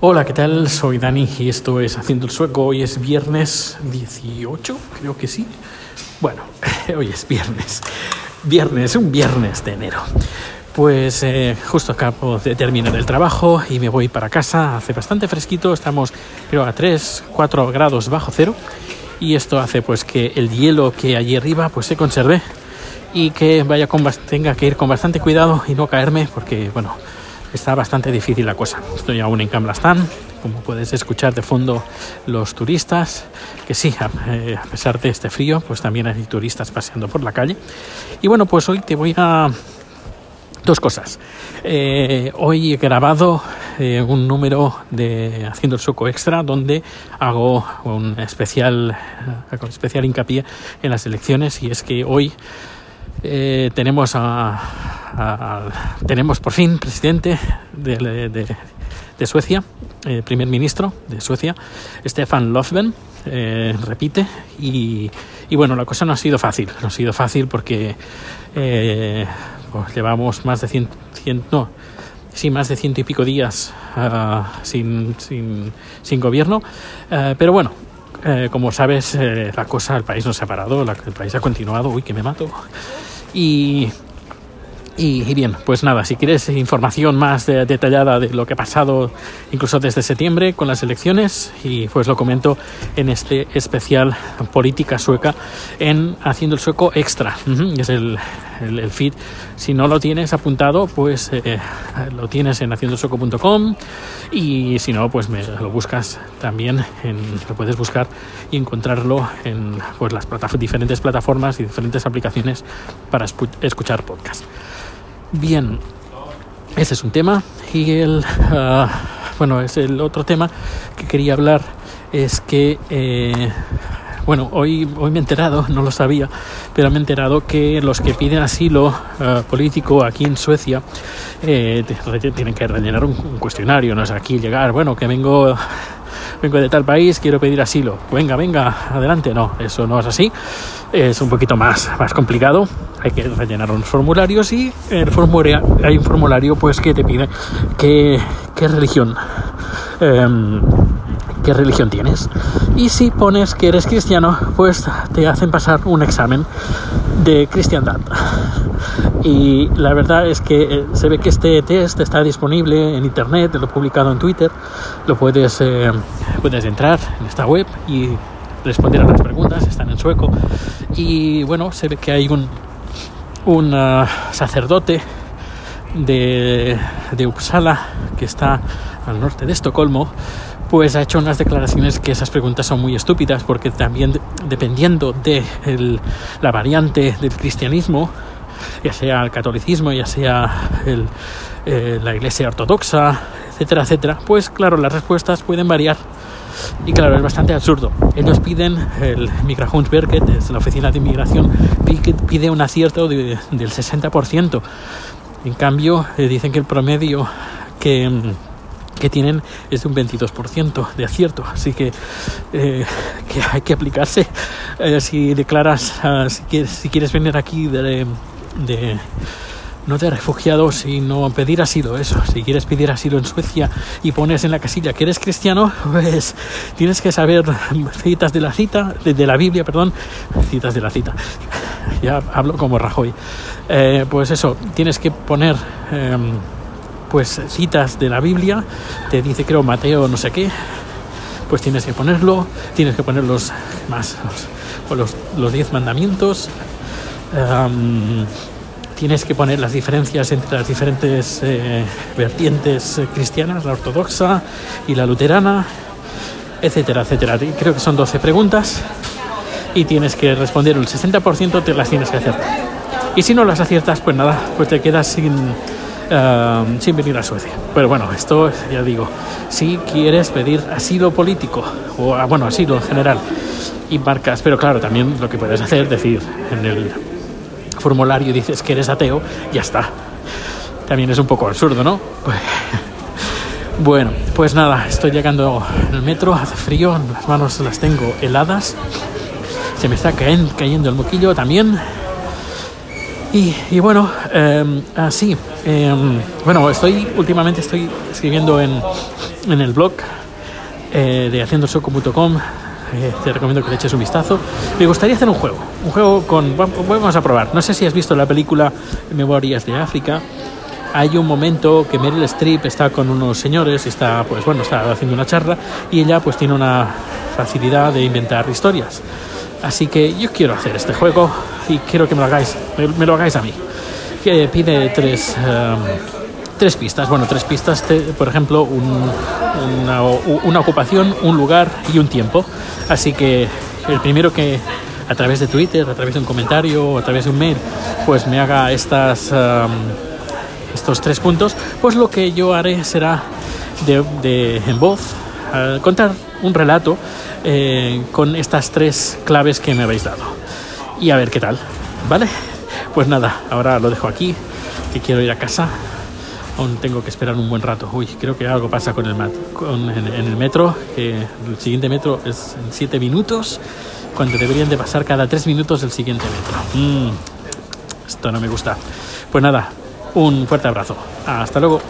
Hola, ¿qué tal? Soy Dani y esto es Haciendo el Sueco. Hoy es viernes 18, creo que sí. Bueno, hoy es viernes. Viernes, un viernes de enero. Pues eh, justo acabo de terminar el trabajo y me voy para casa. Hace bastante fresquito, estamos creo a 3, 4 grados bajo cero y esto hace pues que el hielo que allí arriba pues se conserve y que vaya con, tenga que ir con bastante cuidado y no caerme porque bueno está bastante difícil la cosa. Estoy aún en Camblastán, como puedes escuchar de fondo los turistas, que sí, eh, a, pesar de este frío, pues también hay turistas paseando por la calle. Y bueno, pues hoy te voy a... Dos cosas. Eh, hoy he grabado eh, un número de Haciendo el Suco Extra donde hago un especial, especial hincapié en las elecciones y es que hoy tenemos, a, tenemos por fin presidente de, de, Suecia, eh, primer ministro de Suecia, Stefan Löfven, eh, repite. Y, y, bueno, la cosa no ha sido fácil, no ha sido fácil porque pues llevamos más de 100, no, sí, más de ciento y pico días ah, sin, sin, sin, gobierno. pero bueno, como sabes, la cosa, el país no se ha parado, el país ha continuado. Uy, que me mato. Y, y, bien, pues nada, si quieres información más detallada de lo que ha pasado incluso desde septiembre con las elecciones, y pues lo comento en este especial política sueca en Haciendo el Sueco Extra. Es el, el, feed. Si no lo tienes apuntado, pues eh, lo tienes en haciendosueco.com y si no, pues me lo buscas también, en, lo puedes buscar y encontrarlo en pues, las diferentes plataformas y diferentes aplicaciones para escuchar podcast. Bien, ese es un tema. Y el, ah, bueno, es el otro tema que quería hablar es que, eh, bueno, hoy, hoy me he enterado, no lo sabía, pero me he enterado que los que piden asilo ah, político aquí en Suecia eh, tienen que rellenar un, un, cuestionario, no es aquí llegar, bueno, que vengo vengo de tal país, quiero pedir asilo. Venga, venga, adelante. No, eso no es así. Es un poquito más, más complicado. Hay que rellenar unos formularios y el formulario, hay un formulario pues que te pide qué, religión. Em, qué religión tienes. Y si pones que eres cristiano, pues te hacen pasar un examen de cristiandad. Y la verdad es que eh, se ve que este test está disponible en internet, lo he publicado en Twitter, lo puedes, eh, puedes entrar en esta web y responder a las preguntas, están en sueco. Y bueno, se ve que hay un, un uh, sacerdote de, de Uppsala que está al norte de Estocolmo pues ha hecho unas declaraciones que esas preguntas son muy estúpidas porque también dependiendo de la variante del cristianismo, ya sea el catolicismo, ya sea eh, la iglesia ortodoxa, etcétera, etcétera, pues claro, las respuestas pueden variar. Y claro, es bastante absurdo. Ellos piden, el Migrationsverket, es la oficina de inmigración, pide un acierto del 60%. En cambio, eh, dicen que el promedio que que tienen es de un 22% de acierto. Así que, eh, que hay que aplicarse. Eh, si declaras, uh, si, quieres, si, quieres, venir aquí de, de, no de refugiado, sino pedir asilo, eso. Si quieres pedir asilo en Suecia y pones en la casilla que eres cristiano, pues tienes que saber citas de la cita, de, de la Biblia, perdón, citas de la cita. Ya hablo como Rajoy. Eh, pues eso, tienes que poner... Em, pues citas de la Biblia, te dice creo Mateo no sé qué, pues tienes que ponerlo, tienes que poner los más los, los diez mandamientos, tienes que poner las diferencias entre las diferentes eh, vertientes cristianas, la ortodoxa y la luterana, etcétera, etcétera. Creo que son 12 preguntas y tienes que responder el 60% te las tienes que hacer. Y si no las aciertas, pues nada, pues te quedas sin Em, sin venir a Suecia. Pero bueno, esto ya digo, si quieres pedir asilo político, o ah, bueno, asilo en general, y marcas, pero claro, también lo que puedes hacer, decir en el formulario dices que eres ateo, ya está. También es un poco absurdo, ¿no? Pues, bueno, pues nada, estoy llegando el metro, hace frío, las manos las tengo heladas, se me está cayendo el moquillo también. Y, y bueno, eh, así, eh, bueno, estoy últimamente estoy escribiendo en, en el blog eh, de haciendosoco.com. Eh, te recomiendo que le eches un vistazo. Me gustaría hacer un juego, un juego con, vamos a probar. No sé si has visto la película Memorias de África. Hay un momento que Meryl Streep está con unos señores y está, pues bueno, está haciendo una charla y ella pues tiene una facilidad de inventar historias. Así que yo quiero hacer este juego y quiero que me lo hagáis, lo hagáis a mí. Que pide tres, um, tres pistas. Bueno, tres pistas, por ejemplo, un- una, una ocupación, un lugar y un tiempo. Así que el primero que a través de Twitter, a través de un comentario o a través de un mail, pues me haga estas, um, estos tres puntos, pues lo que yo haré será de, en voz contar un relato eh, con estas tres claves que me habéis dado. Y a ver qué tal, ¿vale? Pues nada, ahora lo dejo aquí, que quiero ir a casa. Aún tengo que esperar un buen rato. Uy, creo que algo pasa con el, mat- con- en, el metro, el siguiente metro es en 7 minutos, cuando deberían de pasar cada 3 minutos el siguiente metro. Mm, esto no me gusta. Pues nada, un fuerte abrazo. Hasta luego.